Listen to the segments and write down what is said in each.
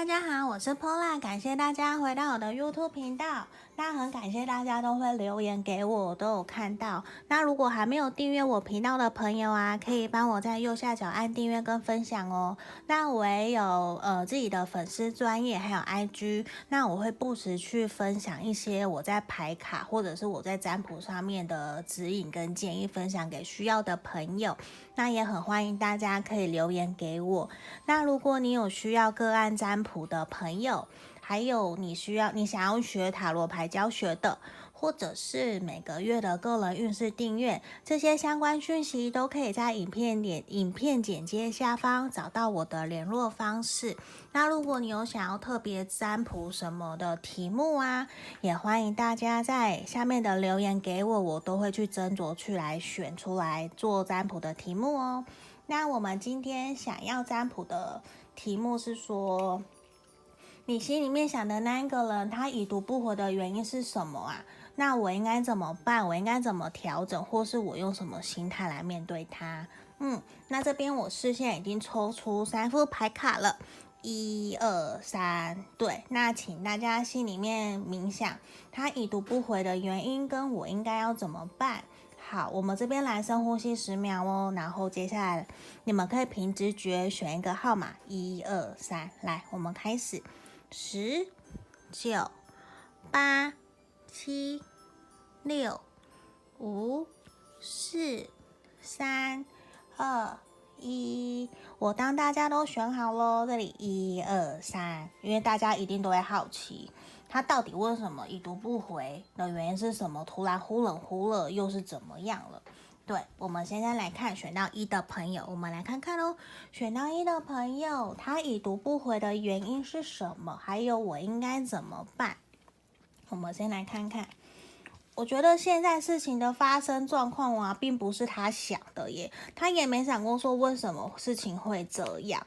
大家好，我是 Pola，感谢大家回到我的 YouTube 频道。那很感谢大家都会留言给我，我都有看到。那如果还没有订阅我频道的朋友啊，可以帮我在右下角按订阅跟分享哦。那我也有呃自己的粉丝专业，还有 IG，那我会不时去分享一些我在排卡或者是我在占卜上面的指引跟建议，分享给需要的朋友。那也很欢迎大家可以留言给我。那如果你有需要个案占卜的朋友，还有你需要你想要学塔罗牌教学的，或者是每个月的个人运势订阅，这些相关讯息都可以在影片点影片简介下方找到我的联络方式。那如果你有想要特别占卜什么的题目啊，也欢迎大家在下面的留言给我，我都会去斟酌去来选出来做占卜的题目哦。那我们今天想要占卜的题目是说，你心里面想的那一个人，他已读不回的原因是什么啊？那我应该怎么办？我应该怎么调整，或是我用什么心态来面对他？嗯，那这边我视线已经抽出三副牌卡了，一二三，对，那请大家心里面冥想，他已读不回的原因跟我应该要怎么办？好，我们这边来深呼吸十秒哦，然后接下来你们可以凭直觉选一个号码，一二三，来，我们开始。十、九、八、七、六、五、四、三、二、一。我当大家都选好喽，这里一二三，因为大家一定都会好奇，他到底为什么已读不回的原因是什么？突然忽冷忽热，又是怎么样了？对，我们现在来看选到一的朋友，我们来看看喽。选到一的朋友，他已读不回的原因是什么？还有我应该怎么办？我们先来看看。我觉得现在事情的发生状况啊，并不是他想的耶，他也没想过说为什么事情会这样。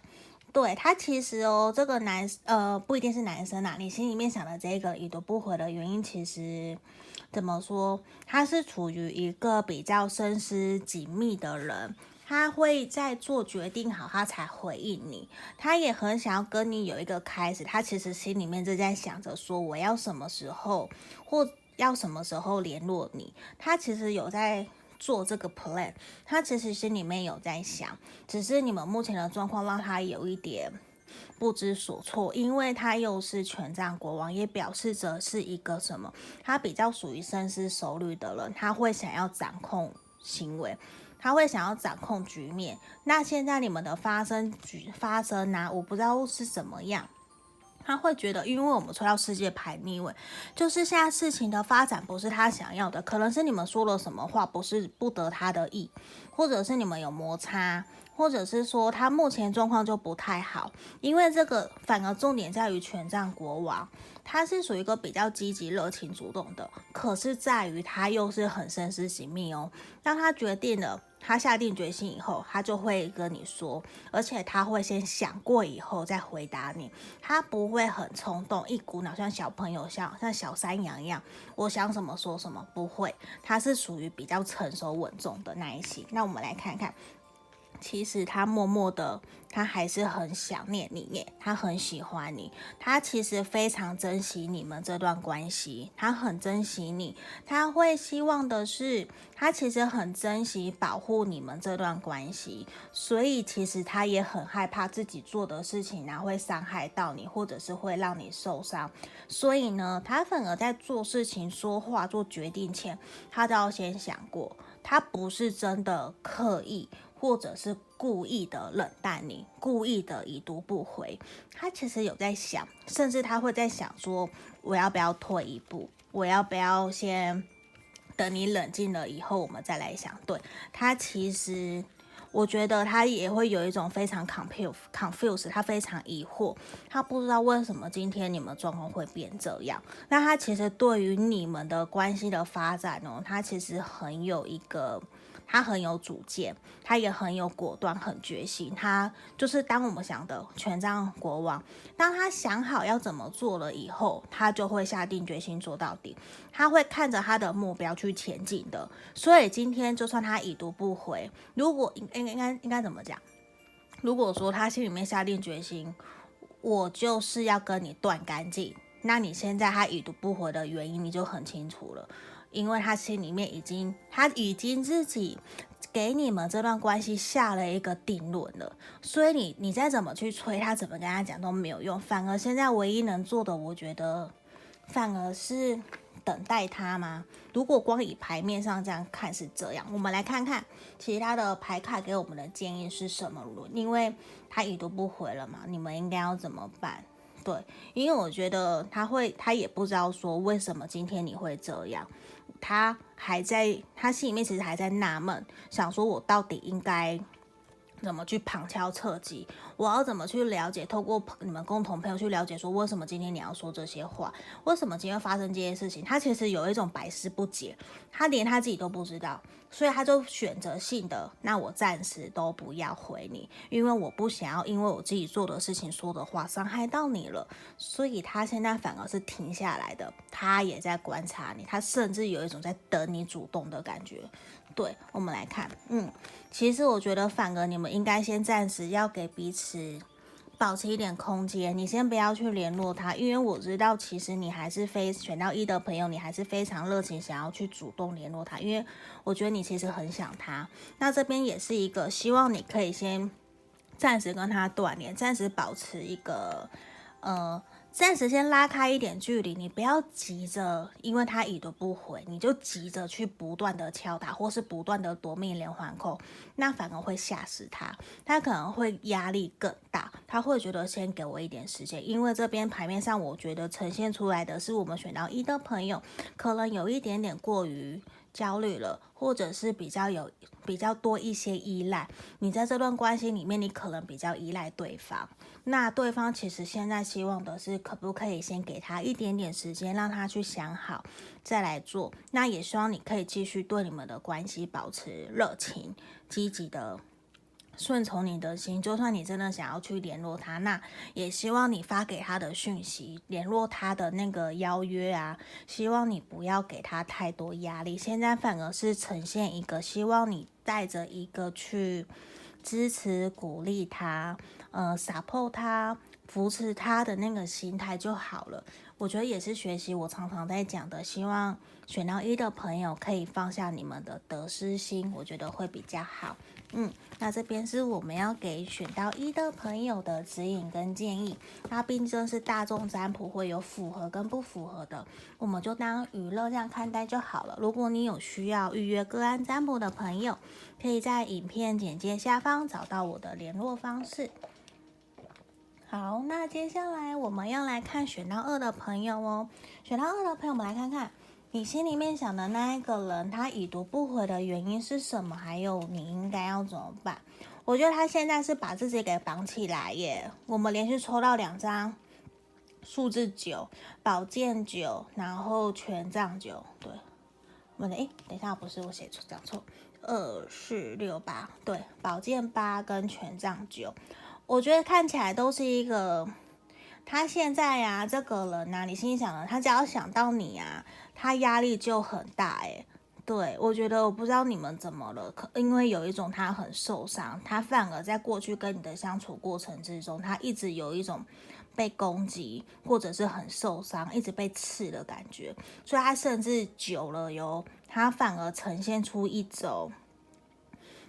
对，他其实哦，这个男呃不一定是男生啊，你心里面想的这个已读不回的原因，其实。怎么说？他是处于一个比较深思紧密的人，他会在做决定好，他才回应你。他也很想要跟你有一个开始，他其实心里面正在想着说，我要什么时候或要什么时候联络你。他其实有在做这个 plan，他其实心里面有在想，只是你们目前的状况让他有一点。不知所措，因为他又是权杖国王，也表示着是一个什么？他比较属于深思熟虑的人，他会想要掌控行为，他会想要掌控局面。那现在你们的发生局发生呢、我不知道是怎么样。他会觉得，因为我们抽到世界牌逆位，就是现在事情的发展不是他想要的，可能是你们说了什么话不是不得他的意，或者是你们有摩擦。或者是说他目前状况就不太好，因为这个反而重点在于权杖国王，他是属于一个比较积极、热情、主动的，可是在于他又是很深思细密哦。当他决定了，他下定决心以后，他就会跟你说，而且他会先想过以后再回答你，他不会很冲动，一股脑像小朋友像像小山羊一样，我想什么说什么，不会，他是属于比较成熟稳重的那一型。那我们来看看。其实他默默的，他还是很想念你耶，他很喜欢你，他其实非常珍惜你们这段关系，他很珍惜你，他会希望的是，他其实很珍惜保护你们这段关系，所以其实他也很害怕自己做的事情呢会伤害到你，或者是会让你受伤，所以呢，他反而在做事情、说话、做决定前，他都要先想过，他不是真的刻意。或者是故意的冷淡你，故意的已读不回，他其实有在想，甚至他会在想说，我要不要退一步，我要不要先等你冷静了以后，我们再来想。对，他其实，我觉得他也会有一种非常 confuse，confuse，他非常疑惑，他不知道为什么今天你们状况会变这样。那他其实对于你们的关系的发展呢，他其实很有一个。他很有主见，他也很有果断，很决心。他就是当我们想的权杖国王，当他想好要怎么做了以后，他就会下定决心做到底。他会看着他的目标去前进的。所以今天就算他已读不回，如果应应应该应该怎么讲？如果说他心里面下定决心，我就是要跟你断干净。那你现在他已读不回的原因，你就很清楚了，因为他心里面已经，他已经自己给你们这段关系下了一个定论了，所以你你再怎么去催他，怎么跟他讲都没有用，反而现在唯一能做的，我觉得反而是等待他吗？如果光以牌面上这样看是这样，我们来看看其他的牌卡给我们的建议是什么？因为他已读不回了嘛，你们应该要怎么办？对，因为我觉得他会，他也不知道说为什么今天你会这样，他还在，他心里面其实还在纳闷，想说我到底应该怎么去旁敲侧击，我要怎么去了解，透过你们共同朋友去了解，说为什么今天你要说这些话，为什么今天发生这些事情，他其实有一种百思不解，他连他自己都不知道。所以他就选择性的，那我暂时都不要回你，因为我不想要因为我自己做的事情说的话伤害到你了。所以他现在反而是停下来的，他也在观察你，他甚至有一种在等你主动的感觉。对，我们来看，嗯，其实我觉得反而你们应该先暂时要给彼此。保持一点空间，你先不要去联络他，因为我知道其实你还是非选到一的朋友，你还是非常热情想要去主动联络他，因为我觉得你其实很想他。那这边也是一个希望你可以先暂时跟他断联，暂时保持一个呃。暂时先拉开一点距离，你不要急着，因为他已读不回，你就急着去不断的敲打，或是不断的夺命连环扣，那反而会吓死他，他可能会压力更大，他会觉得先给我一点时间，因为这边牌面上我觉得呈现出来的是我们选到一的朋友，可能有一点点过于。焦虑了，或者是比较有比较多一些依赖。你在这段关系里面，你可能比较依赖对方。那对方其实现在希望的是，可不可以先给他一点点时间，让他去想好再来做。那也希望你可以继续对你们的关系保持热情、积极的。顺从你的心，就算你真的想要去联络他，那也希望你发给他的讯息、联络他的那个邀约啊，希望你不要给他太多压力。现在反而是呈现一个希望你带着一个去支持、鼓励他，呃，support 他、扶持他的那个心态就好了。我觉得也是学习我常常在讲的，希望选到一的朋友可以放下你们的得失心，我觉得会比较好。嗯，那这边是我们要给选到一的朋友的指引跟建议。那毕竟是大众占卜，会有符合跟不符合的，我们就当娱乐这样看待就好了。如果你有需要预约个案占卜的朋友，可以在影片简介下方找到我的联络方式。好，那接下来我们要来看选到二的朋友哦。选到二的朋友，我们来看看。你心里面想的那一个人，他已读不回的原因是什么？还有你应该要怎么办？我觉得他现在是把自己给绑起来耶。我们连续抽到两张数字九、宝剑九，然后权杖九。对，我们的诶，等一下，不是我写错，讲错，二四六八，对，宝剑八跟权杖九，我觉得看起来都是一个。他现在呀、这个人呐、你心想的，他只要想到你啊，他压力就很大诶，对，我觉得我不知道你们怎么了，可因为有一种他很受伤，他反而在过去跟你的相处过程之中，他一直有一种被攻击或者是很受伤，一直被刺的感觉，所以他甚至久了哟，他反而呈现出一种，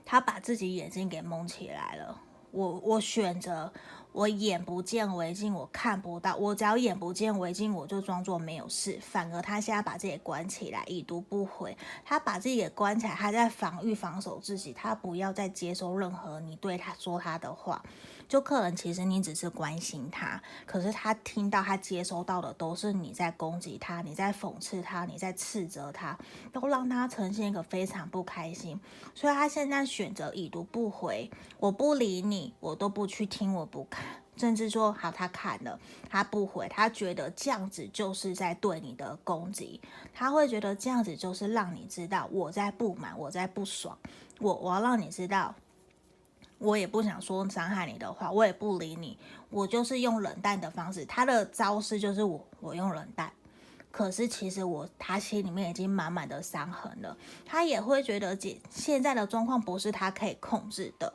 他把自己眼睛给蒙起来了。我我选择。我眼不见为净，我看不到。我只要眼不见为净，我就装作没有事。反而他现在把自己关起来，已读不回。他把自己给关起来，他在防御、防守自己。他不要再接收任何你对他说他的话。就客人其实你只是关心他，可是他听到他接收到的都是你在攻击他，你在讽刺他，你在斥责他，都让他呈现一个非常不开心。所以他现在选择已读不回，我不理你，我都不去听，我不看，甚至说好他看了，他不回，他觉得这样子就是在对你的攻击，他会觉得这样子就是让你知道我在不满，我在不爽，我我要让你知道。我也不想说伤害你的话，我也不理你，我就是用冷淡的方式。他的招式就是我，我用冷淡。可是其实我他心里面已经满满的伤痕了，他也会觉得现现在的状况不是他可以控制的。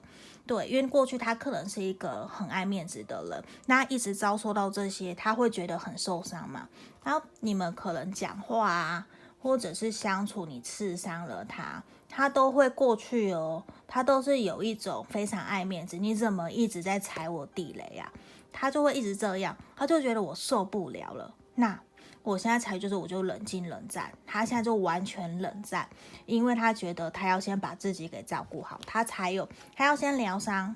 对，因为过去他可能是一个很爱面子的人，那一直遭受到这些，他会觉得很受伤嘛。然后你们可能讲话啊，或者是相处，你刺伤了他，他都会过去哦。他都是有一种非常爱面子，你怎么一直在踩我地雷啊？他就会一直这样，他就觉得我受不了了。那我现在才就是，我就冷静冷战。他现在就完全冷战，因为他觉得他要先把自己给照顾好，他才有，他要先疗伤，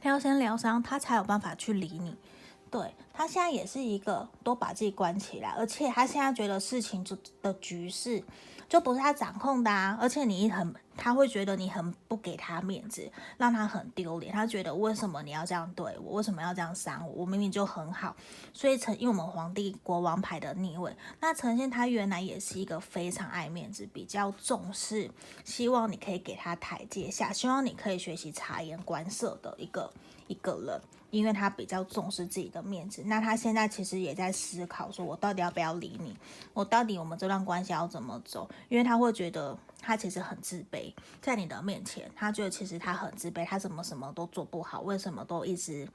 他要先疗伤，他才有办法去理你。对，他现在也是一个都把自己关起来，而且他现在觉得事情就的局势。就不是他掌控的啊，而且你很，他会觉得你很不给他面子，让他很丢脸。他觉得为什么你要这样对我？为什么要这样伤我？我明明就很好。所以呈，因为我们皇帝国王牌的逆位，那呈现他原来也是一个非常爱面子、比较重视，希望你可以给他台阶下，希望你可以学习察言观色的一个一个人。因为他比较重视自己的面子，那他现在其实也在思考，说我到底要不要理你？我到底我们这段关系要怎么走？因为他会觉得他其实很自卑，在你的面前，他觉得其实他很自卑，他怎么什么都做不好，为什么都一直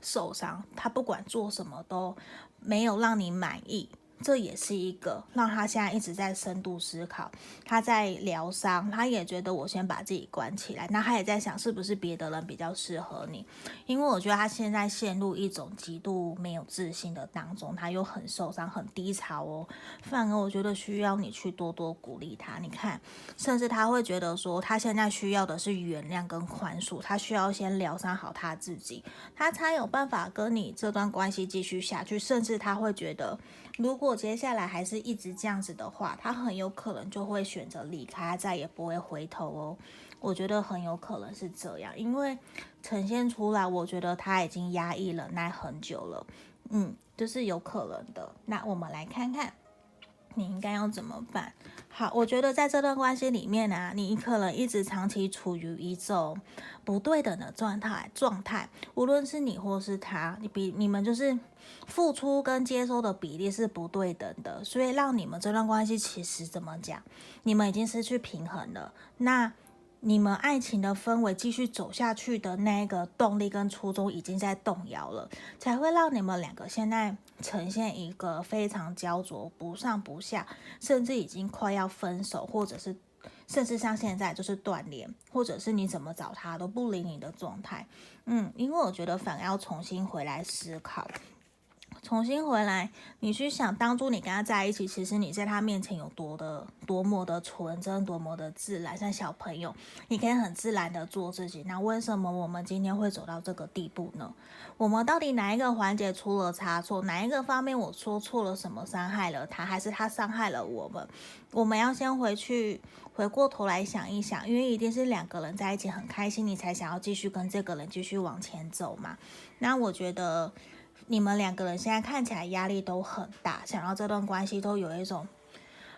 受伤？他不管做什么都没有让你满意。这也是一个让他现在一直在深度思考，他在疗伤，他也觉得我先把自己关起来，那他也在想是不是别的人比较适合你，因为我觉得他现在陷入一种极度没有自信的当中，他又很受伤、很低潮哦。反而我觉得需要你去多多鼓励他，你看，甚至他会觉得说他现在需要的是原谅跟宽恕，他需要先疗伤好他自己，他才有办法跟你这段关系继续下去，甚至他会觉得。如果接下来还是一直这样子的话，他很有可能就会选择离开，再也不会回头哦。我觉得很有可能是这样，因为呈现出来，我觉得他已经压抑忍耐很久了，嗯，就是有可能的。那我们来看看。你应该要怎么办？好，我觉得在这段关系里面啊，你可能一直长期处于一种不对等的状态状态，无论是你或是他，你比你们就是付出跟接收的比例是不对等的，所以让你们这段关系其实怎么讲，你们已经失去平衡了。那。你们爱情的氛围继续走下去的那个动力跟初衷已经在动摇了，才会让你们两个现在呈现一个非常焦灼、不上不下，甚至已经快要分手，或者是甚至像现在就是断联，或者是你怎么找他都不理你的状态。嗯，因为我觉得反而要重新回来思考。重新回来，你去想当初你跟他在一起，其实你在他面前有多的多么的纯真，多么的自然，像小朋友，你可以很自然的做自己。那为什么我们今天会走到这个地步呢？我们到底哪一个环节出了差错？哪一个方面我说错了什么，伤害了他，还是他伤害了我们？我们要先回去，回过头来想一想，因为一定是两个人在一起很开心，你才想要继续跟这个人继续往前走嘛。那我觉得。你们两个人现在看起来压力都很大，想要这段关系都有一种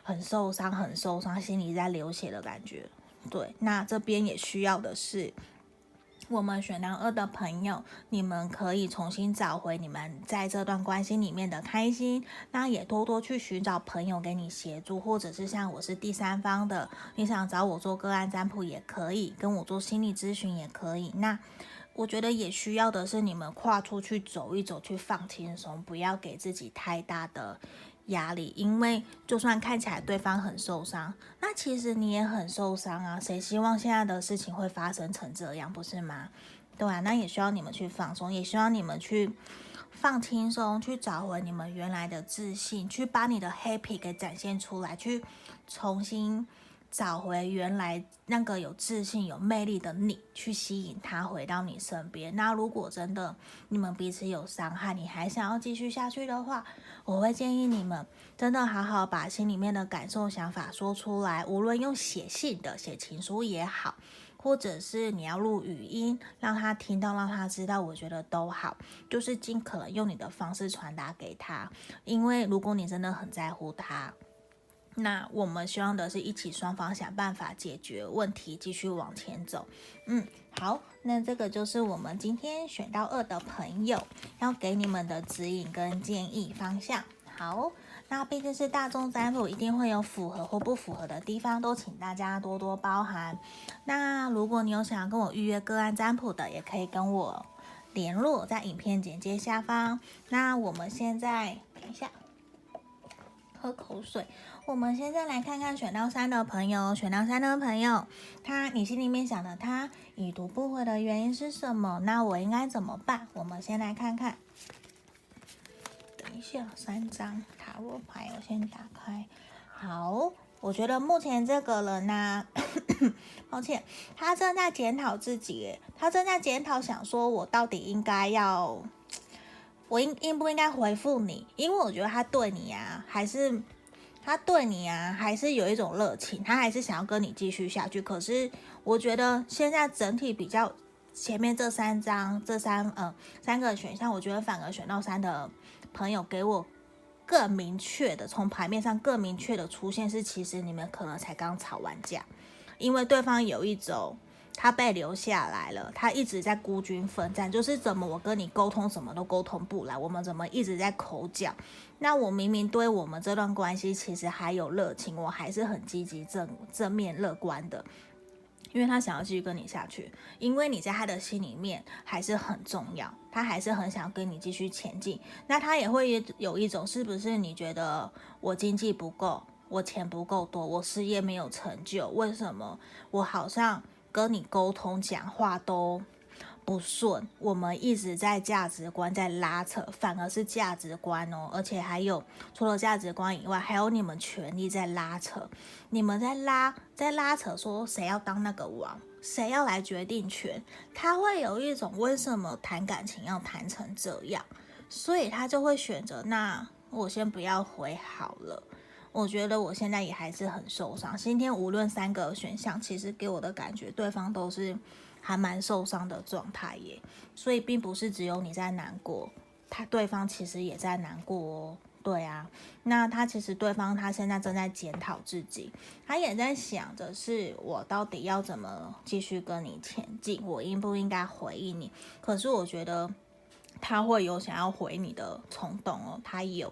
很受伤、很受伤，心里在流血的感觉。对，那这边也需要的是我们选到二的朋友，你们可以重新找回你们在这段关系里面的开心。那也多多去寻找朋友给你协助，或者是像我是第三方的，你想找我做个案占卜也可以，跟我做心理咨询也可以。那。我觉得也需要的是你们跨出去走一走，去放轻松，不要给自己太大的压力。因为就算看起来对方很受伤，那其实你也很受伤啊。谁希望现在的事情会发生成这样，不是吗？对啊，那也需要你们去放松，也需要你们去放轻松，去找回你们原来的自信，去把你的 happy 给展现出来，去重新。找回原来那个有自信、有魅力的你，去吸引他回到你身边。那如果真的你们彼此有伤害，你还想要继续下去的话，我会建议你们真的好好把心里面的感受、想法说出来。无论用写信的、写情书也好，或者是你要录语音，让他听到、让他知道，我觉得都好。就是尽可能用你的方式传达给他，因为如果你真的很在乎他。那我们希望的是一起双方想办法解决问题，继续往前走。嗯，好，那这个就是我们今天选到二的朋友要给你们的指引跟建议方向。好，那毕竟是大众占卜，一定会有符合或不符合的地方，都请大家多多包涵。那如果你有想要跟我预约个案占卜的，也可以跟我联络，在影片简介下方。那我们现在等一下，喝口水。我们现在来看看选到三的朋友，选到三的朋友，他你心里面想的他已读不回的原因是什么？那我应该怎么办？我们先来看看。等一下，三张塔罗牌，我先打开。好，我觉得目前这个人呢，抱歉，他正在检讨自己，他正在检讨，想说我到底应该要，我应应不应该回复你？因为我觉得他对你啊，还是他对你啊，还是有一种热情，他还是想要跟你继续下去。可是我觉得现在整体比较前面这三张，这三呃三个选项，我觉得反而选到三的。朋友给我更明确的，从牌面上更明确的出现是，其实你们可能才刚吵完架，因为对方有一种他被留下来了，他一直在孤军奋战，就是怎么我跟你沟通什么都沟通不来，我们怎么一直在口角？那我明明对我们这段关系其实还有热情，我还是很积极正正面乐观的。因为他想要继续跟你下去，因为你在他的心里面还是很重要，他还是很想跟你继续前进。那他也会有一种，是不是你觉得我经济不够，我钱不够多，我事业没有成就，为什么我好像跟你沟通讲话都不顺，我们一直在价值观在拉扯，反而是价值观哦，而且还有除了价值观以外，还有你们权力在拉扯，你们在拉在拉扯，说谁要当那个王，谁要来决定权，他会有一种为什么谈感情要谈成这样，所以他就会选择那我先不要回好了。我觉得我现在也还是很受伤。今天无论三个选项，其实给我的感觉，对方都是。还蛮受伤的状态耶，所以并不是只有你在难过，他对方其实也在难过哦。对啊，那他其实对方他现在正在检讨自己，他也在想着是我到底要怎么继续跟你前进，我应不应该回应你？可是我觉得他会有想要回你的冲动哦，他有。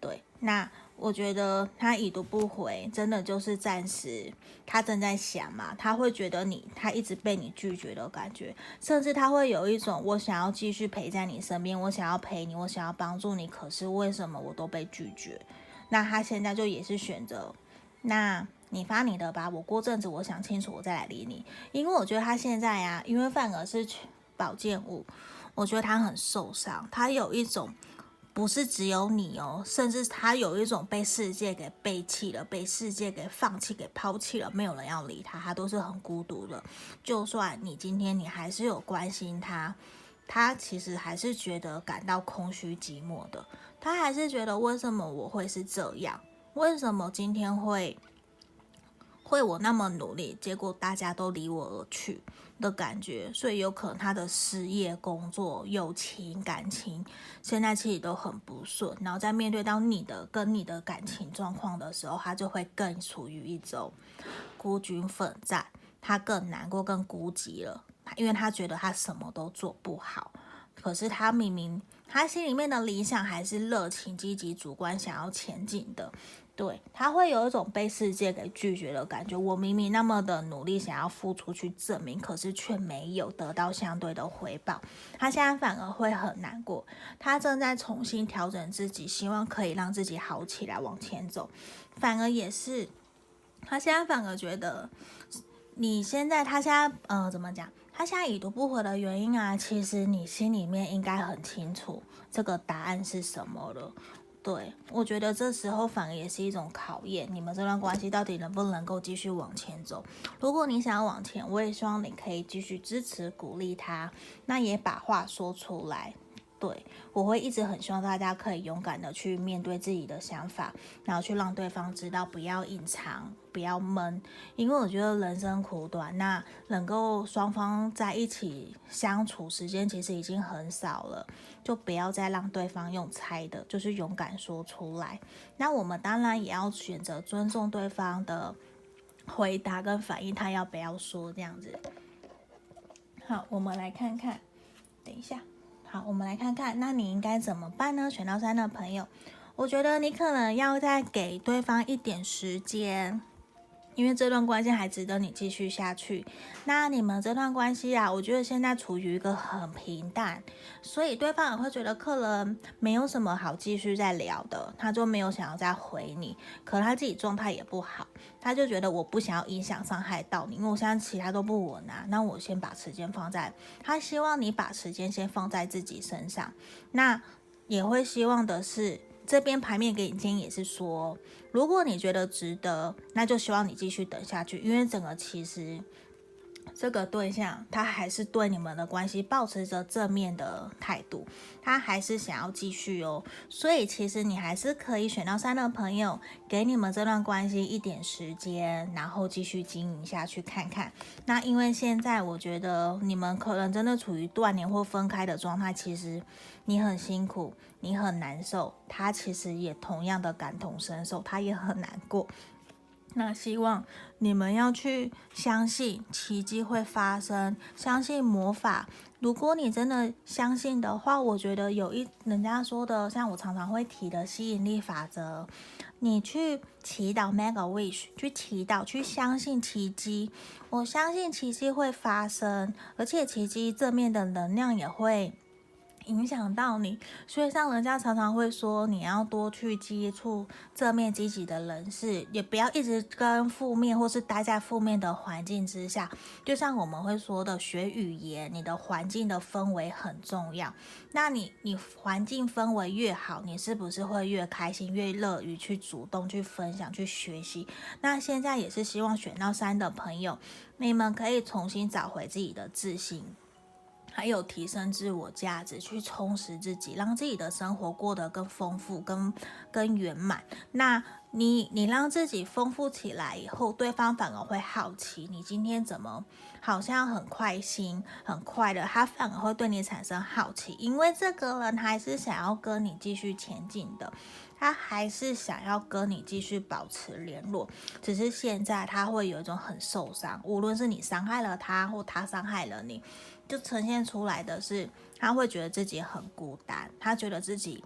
对，那。我觉得他已读不回，真的就是暂时，他正在想嘛，他会觉得你，他一直被你拒绝的感觉，甚至他会有一种我想要继续陪在你身边，我想要陪你，我想要帮助你，可是为什么我都被拒绝？那他现在就也是选择，那你发你的吧，我过阵子我想清楚，我再来理你，因为我觉得他现在呀、啊，因为反而是宝剑五，我觉得他很受伤，他有一种。不是只有你哦，甚至他有一种被世界给背弃了，被世界给放弃、给抛弃了，没有人要理他，他都是很孤独的。就算你今天你还是有关心他，他其实还是觉得感到空虚寂寞的。他还是觉得为什么我会是这样？为什么今天会会我那么努力，结果大家都离我而去？的感觉，所以有可能他的事业、工作、友情、感情，现在其实都很不顺。然后在面对到你的跟你的感情状况的时候，他就会更处于一种孤军奋战，他更难过、更孤寂了，因为他觉得他什么都做不好。可是他明明他心里面的理想还是热情、积极、主观想要前进的。对，他会有一种被世界给拒绝的感觉。我明明那么的努力，想要付出去证明，可是却没有得到相对的回报。他现在反而会很难过。他正在重新调整自己，希望可以让自己好起来，往前走。反而也是，他现在反而觉得，你现在他现在呃怎么讲？他现在已读不回的原因啊，其实你心里面应该很清楚这个答案是什么了。对，我觉得这时候反而也是一种考验，你们这段关系到底能不能够继续往前走？如果你想要往前，我也希望你可以继续支持、鼓励他，那也把话说出来。对，我会一直很希望大家可以勇敢的去面对自己的想法，然后去让对方知道，不要隐藏，不要闷，因为我觉得人生苦短，那能够双方在一起相处时间其实已经很少了，就不要再让对方用猜的，就是勇敢说出来。那我们当然也要选择尊重对方的回答跟反应，他要不要说这样子。好，我们来看看，等一下。好，我们来看看，那你应该怎么办呢？选到三的朋友，我觉得你可能要再给对方一点时间。因为这段关系还值得你继续下去。那你们这段关系啊，我觉得现在处于一个很平淡，所以对方也会觉得客人没有什么好继续再聊的，他就没有想要再回你。可他自己状态也不好，他就觉得我不想要影响伤害到你，因为我现在其他都不稳啊。那我先把时间放在，他希望你把时间先放在自己身上。那也会希望的是。这边牌面给你建议也是说，如果你觉得值得，那就希望你继续等下去，因为整个其实。这个对象他还是对你们的关系保持着正面的态度，他还是想要继续哦，所以其实你还是可以选到三的朋友，给你们这段关系一点时间，然后继续经营下去看看。那因为现在我觉得你们可能真的处于断联或分开的状态，其实你很辛苦，你很难受，他其实也同样的感同身受，他也很难过。那希望你们要去相信奇迹会发生，相信魔法。如果你真的相信的话，我觉得有一人家说的，像我常常会提的吸引力法则，你去祈祷 mega wish，去祈祷，去相信奇迹。我相信奇迹会发生，而且奇迹正面的能量也会。影响到你，所以像人家常常会说，你要多去接触正面积极的人士，也不要一直跟负面或是待在负面的环境之下。就像我们会说的，学语言，你的环境的氛围很重要。那你你环境氛围越好，你是不是会越开心、越乐于去主动去分享、去学习？那现在也是希望选到三的朋友，你们可以重新找回自己的自信。还有提升自我价值，去充实自己，让自己的生活过得更丰富、更更圆满。那你你让自己丰富起来以后，对方反而会好奇你今天怎么好像很开心、很快乐，他反而会对你产生好奇，因为这个人还是想要跟你继续前进的，他还是想要跟你继续保持联络，只是现在他会有一种很受伤，无论是你伤害了他，或他伤害了你。就呈现出来的是，他会觉得自己很孤单，他觉得自己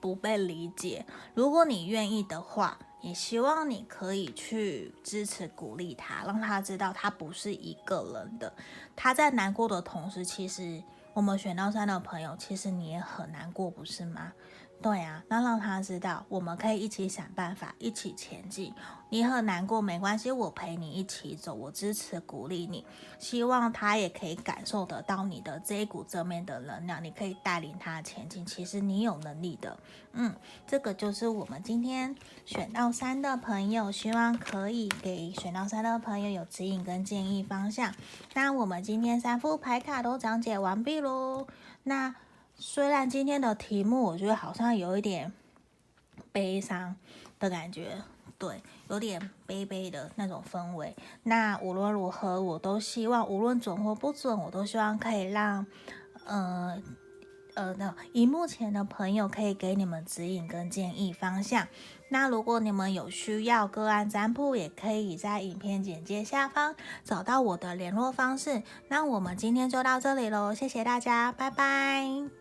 不被理解。如果你愿意的话，也希望你可以去支持、鼓励他，让他知道他不是一个人的。他在难过的同时，其实我们选到三的朋友，其实你也很难过，不是吗？对啊，那让他知道，我们可以一起想办法，一起前进。你很难过没关系，我陪你一起走，我支持鼓励你。希望他也可以感受得到你的这一股正面的能量，你可以带领他前进。其实你有能力的，嗯，这个就是我们今天选到三的朋友，希望可以给选到三的朋友有指引跟建议方向。那我们今天三副牌卡都讲解完毕喽，那。虽然今天的题目我觉得好像有一点悲伤的感觉，对，有点悲悲的那种氛围。那无论如何，我都希望，无论准或不准，我都希望可以让，呃。呃，那荧幕前的朋友可以给你们指引跟建议方向。那如果你们有需要个案占卜，也可以在影片简介下方找到我的联络方式。那我们今天就到这里喽，谢谢大家，拜拜。